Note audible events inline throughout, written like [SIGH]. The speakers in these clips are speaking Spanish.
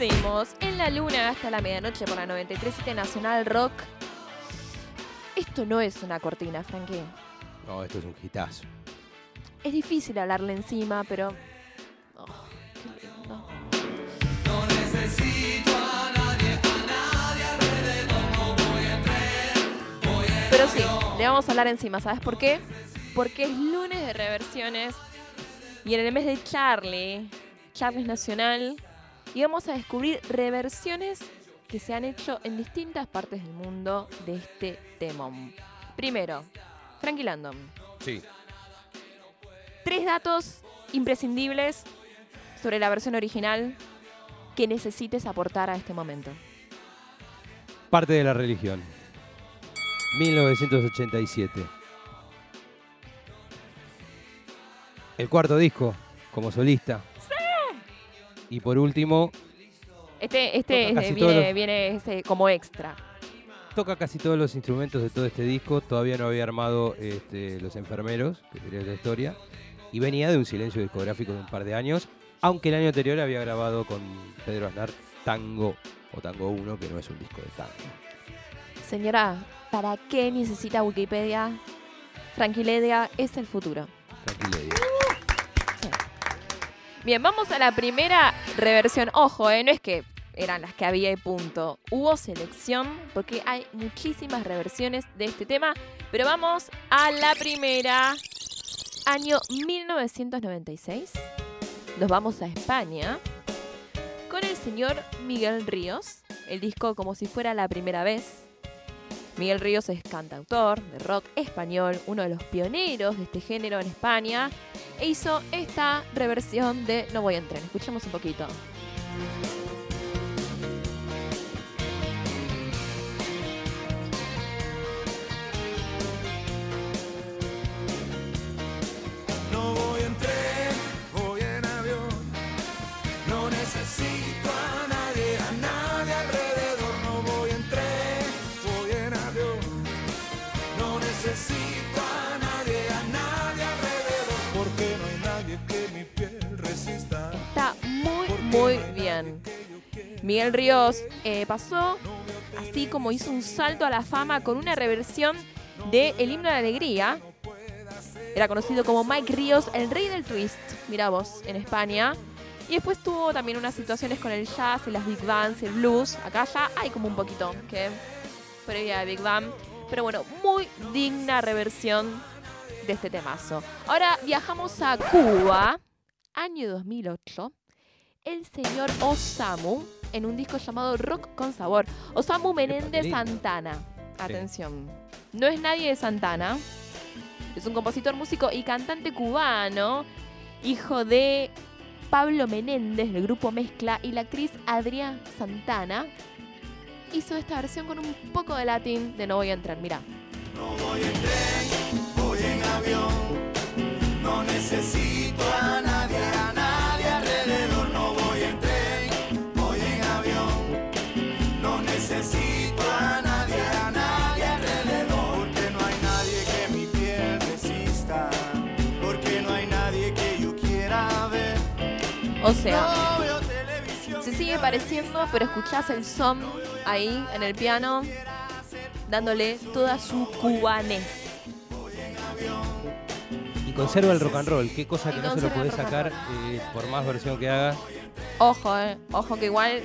Seguimos en la luna hasta la medianoche por la 93.7 Nacional Rock. Esto no es una cortina, Frankie. No, esto es un hitazo. Es difícil hablarle encima, pero. Oh, qué lindo. Pero sí, le vamos a hablar encima, ¿sabes por qué? Porque es lunes de reversiones y en el mes de Charlie, Charlie Nacional, y vamos a descubrir reversiones que se han hecho en distintas partes del mundo de este tema. Primero, Frankie Landon. Sí. Tres datos imprescindibles sobre la versión original que necesites aportar a este momento. Parte de la religión. 1987. El cuarto disco como solista. Y por último, Este, este viene, los- viene como extra. toca casi todos los instrumentos de todo este disco. Todavía no había armado este, Los Enfermeros, que sería la historia. Y venía de un silencio discográfico de un par de años. Aunque el año anterior había grabado con Pedro Aznar Tango o Tango 1, que no es un disco de tango. Señora, ¿para qué necesita Wikipedia? Franquiledia es el futuro. Tranquilo, Bien, vamos a la primera reversión. Ojo, eh, no es que eran las que había y punto. Hubo selección porque hay muchísimas reversiones de este tema. Pero vamos a la primera. Año 1996. Nos vamos a España con el señor Miguel Ríos. El disco como si fuera la primera vez. Miguel Ríos es cantautor de rock español, uno de los pioneros de este género en España, e hizo esta reversión de No voy en tren. Escuchemos un poquito. Muy, bien. Miguel Ríos eh, pasó así como hizo un salto a la fama con una reversión de El himno de la alegría. Era conocido como Mike Ríos, el rey del twist, mira vos, en España. Y después tuvo también unas situaciones con el jazz y las big bands el blues. Acá ya hay como un poquito que previa de Big Bang. Pero bueno, muy digna reversión de este temazo. Ahora viajamos a Cuba, año 2008. El señor Osamu en un disco llamado Rock con Sabor. Osamu Menéndez. Santana. Atención. No es nadie de Santana. Es un compositor, músico y cantante cubano, hijo de Pablo Menéndez del grupo Mezcla y la actriz Adrián Santana. Hizo esta versión con un poco de latín de No voy a entrar, mira. No voy en tren, voy en avión. No necesito a nadie, O sea, se sigue pareciendo, pero escuchás el son ahí en el piano, dándole toda su cubanés. Y conserva el rock and roll, qué cosa Y que no se lo podés sacar eh, por más versión que hagas. Ojo, eh, ojo que igual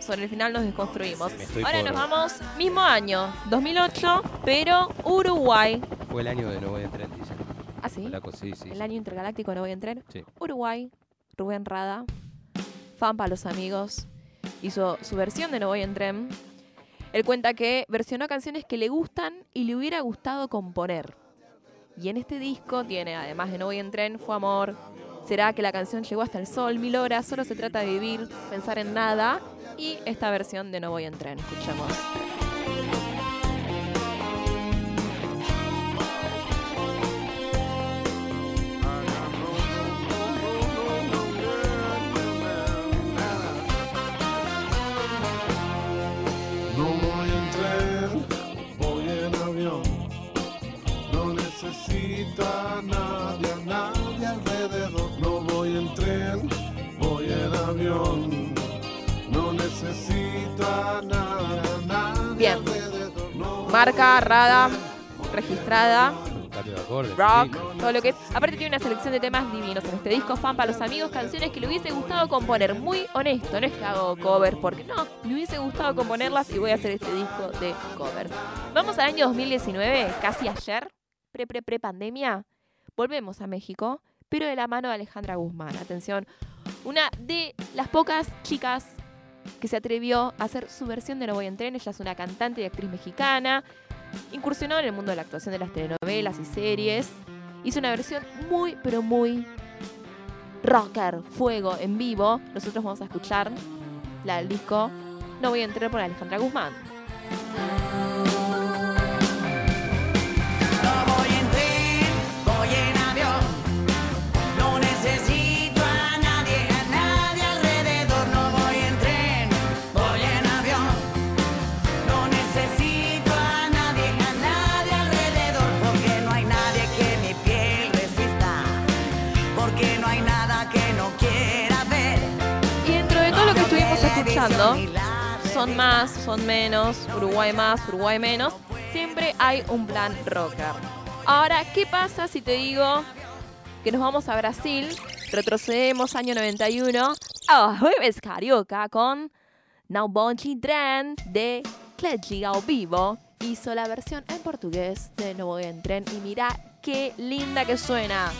sobre el final nos desconstruimos. Ahora por- nos vamos, mismo año, 2008, pero Uruguay. Fue el año de No voy a entrar, dicen. ¿Ah, sí? La cosa, sí, sí, El año intergaláctico no voy a entrar. Sí. Uruguay, Rubén Rada, fan para los amigos, hizo su versión de No voy en tren. Él cuenta que versionó canciones que le gustan y le hubiera gustado componer. Y en este disco tiene, además de No voy en tren, Fue amor, Será que la canción llegó hasta el sol, Mil horas, Solo se trata de vivir, Pensar en nada y esta versión de No voy en tren. Escuchemos. Marca Rada, registrada, rock, sí. todo lo que es. Aparte tiene una selección de temas divinos en este disco, fan para los amigos, canciones que le hubiese gustado componer. Muy honesto, no es que hago covers, porque no, me hubiese gustado componerlas y voy a hacer este disco de covers. Vamos al año 2019, casi ayer, pre pre pre pandemia. Volvemos a México, pero de la mano de Alejandra Guzmán. Atención, una de las pocas chicas que se atrevió a hacer su versión de No Voy en Tren. Ella es una cantante y actriz mexicana. Incursionó en el mundo de la actuación de las telenovelas y series. Hizo una versión muy, pero muy rocker, fuego, en vivo. Nosotros vamos a escuchar la del disco No Voy a Entrar por Alejandra Guzmán. Son más, son menos, Uruguay más, Uruguay menos, siempre hay un plan rocker. Ahora, ¿qué pasa si te digo que nos vamos a Brasil, retrocedemos año 91, a Jueves Carioca con Now Bonchi Tren de Cledgy ao vivo? Hizo la versión en portugués de No Voy en Tren y mira qué linda que suena.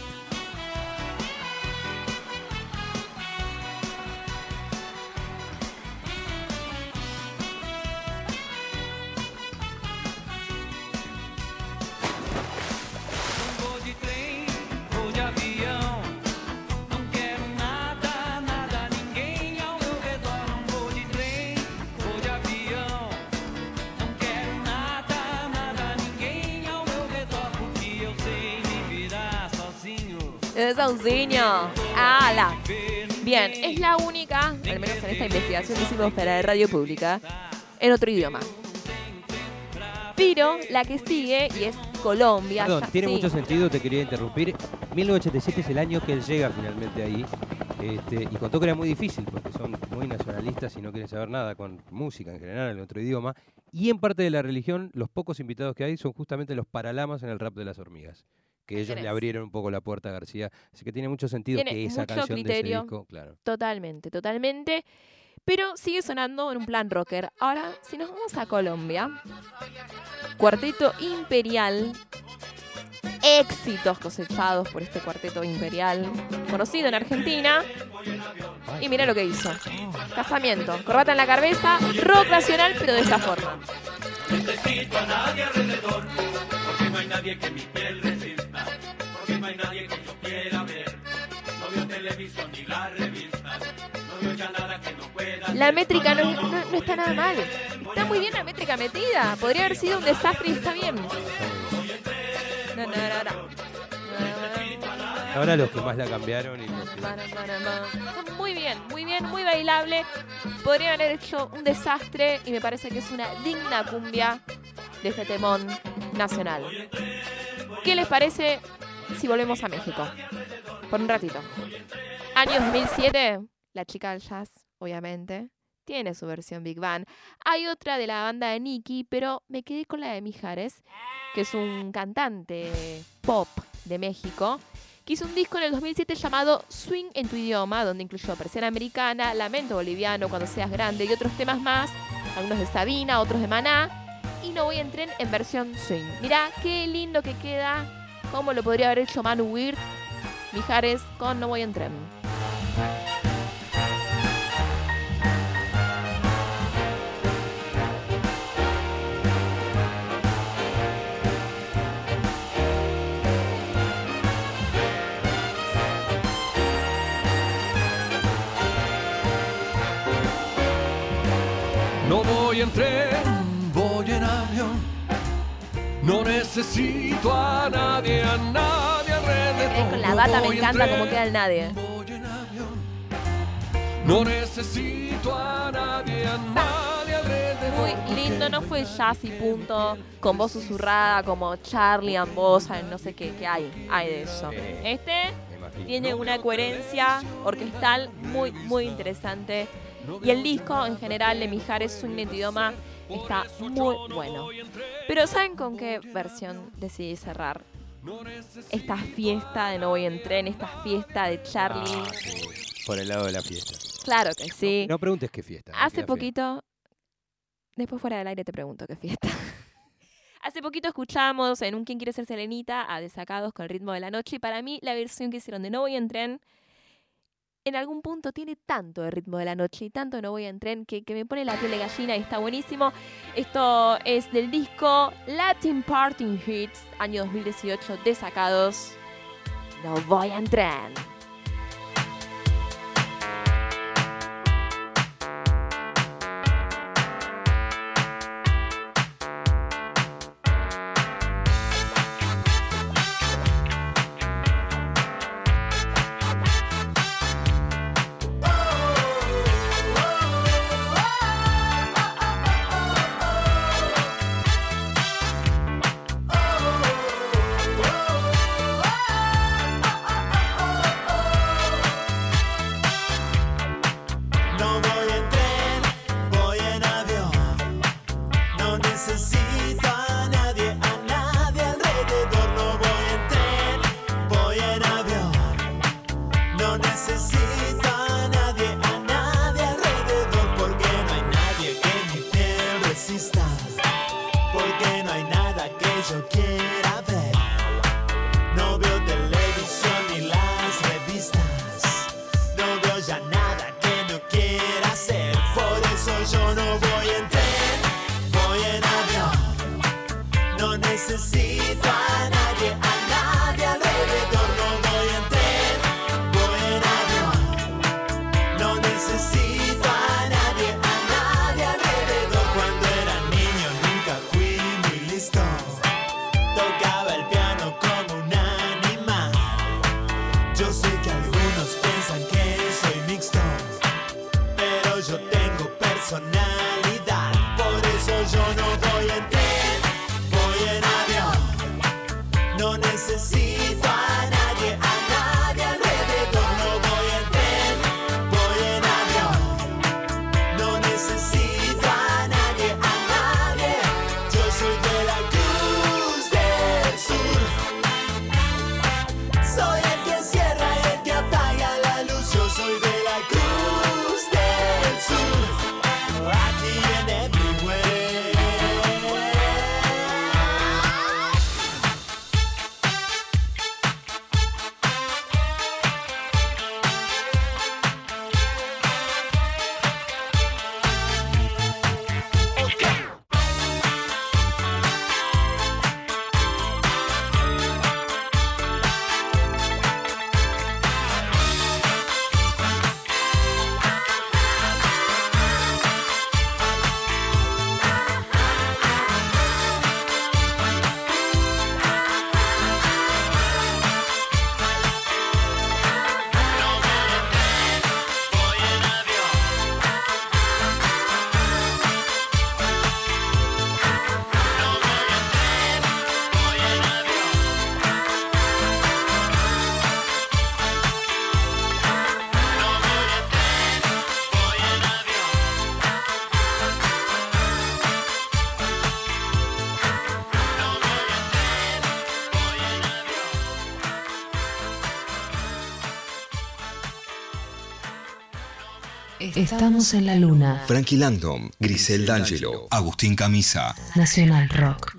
Es Saucinho. ¡Hala! Bien, es la única, al menos en esta investigación que hicimos para radio pública, en otro idioma. Pero la que sigue, y es Colombia. Perdón, ya- tiene sí. mucho sentido, te quería interrumpir. 1987 es el año que él llega finalmente ahí. este, y contó que era muy difícil porque son muy nacionalistas y no quieren saber nada con música en general, en otro idioma. Y en parte de la religión, los pocos invitados que hay son justamente los paralamas en el rap de las hormigas. Que ellos le abrieron un poco la puerta a García. Así que tiene mucho sentido Tiene que esa mucho canción de criterio. ese disco, claro. Totalmente, totalmente. Pero sigue sonando en un plan rocker. Ahora, si nos vamos a Colombia, Cuarteto Imperial. Éxitos cosechados por este cuarteto imperial, conocido en Argentina. Y mira lo que hizo. Casamiento, corbata en la cabeza, rock nacional, pero de esta forma. necesito a nadie alrededor, porque no hay nadie que mi piel La métrica no, no- no está nada mal. Está muy bien la métrica metida. Podría haber sido un desastre y está bien. No, no, no, no. Ahora los que más la cambiaron y los que- muy bien, muy bien, muy bailable. Podría haber hecho un desastre y me parece que es una digna cumbia de este temón nacional. ¿Qué les parece si volvemos a México? Por un ratito. Año 2007, la chica del jazz, obviamente, tiene su versión Big Bang. Hay otra de la banda de Nicky, pero me quedé con la de Mijares, que es un cantante pop de México, que hizo un disco en el 2007 llamado Swing en tu idioma, donde incluyó Persiana Americana, Lamento Boliviano, Cuando seas grande y otros temas más, algunos de Sabina, otros de Maná, y No voy en tren en versión swing. Mirá qué lindo que queda, cómo lo podría haber hecho Manu Weird, Mijares con No voy en tren. En tren, voy en avión. No necesito a nadie, a nadie alrededor. Con la No bata me voy en encanta tren, como queda el nadie. Voy en avión. No necesito a nadie, a nadie alrededor. Muy lindo, no fue jazz y punto, con voz susurrada como Charlie Ambosa, no sé qué, qué hay, hay de eso. Este me tiene una coherencia orquestal muy, muy interesante. Y el disco en general de Mijares, tu idioma, Está muy bueno. Pero ¿saben con qué versión decidí cerrar? Esta fiesta de No Voy en Tren, esta fiesta de Charlie. Ah, sí, Por el lado de la fiesta. Claro que sí. No preguntes qué fiesta. Hace poquito, después fuera del aire te pregunto qué fiesta. [LAUGHS] Hace poquito escuchamos en un ¿Quién quiere ser Selenita? a Desacados con el ritmo de la noche y para mí la versión que hicieron de No voy en tren en algún punto tiene tanto de ritmo de la noche y tanto No voy en tren que, me pone la piel de gallina y está buenísimo. Esto es del disco Latin Party Hits, año 2018, Desacados. No voy en tren. No necesito a nadie, Estamos en la luna. Frankie Langdon, Grisel D'Angelo, Agustín Camisa. Nacional Rock.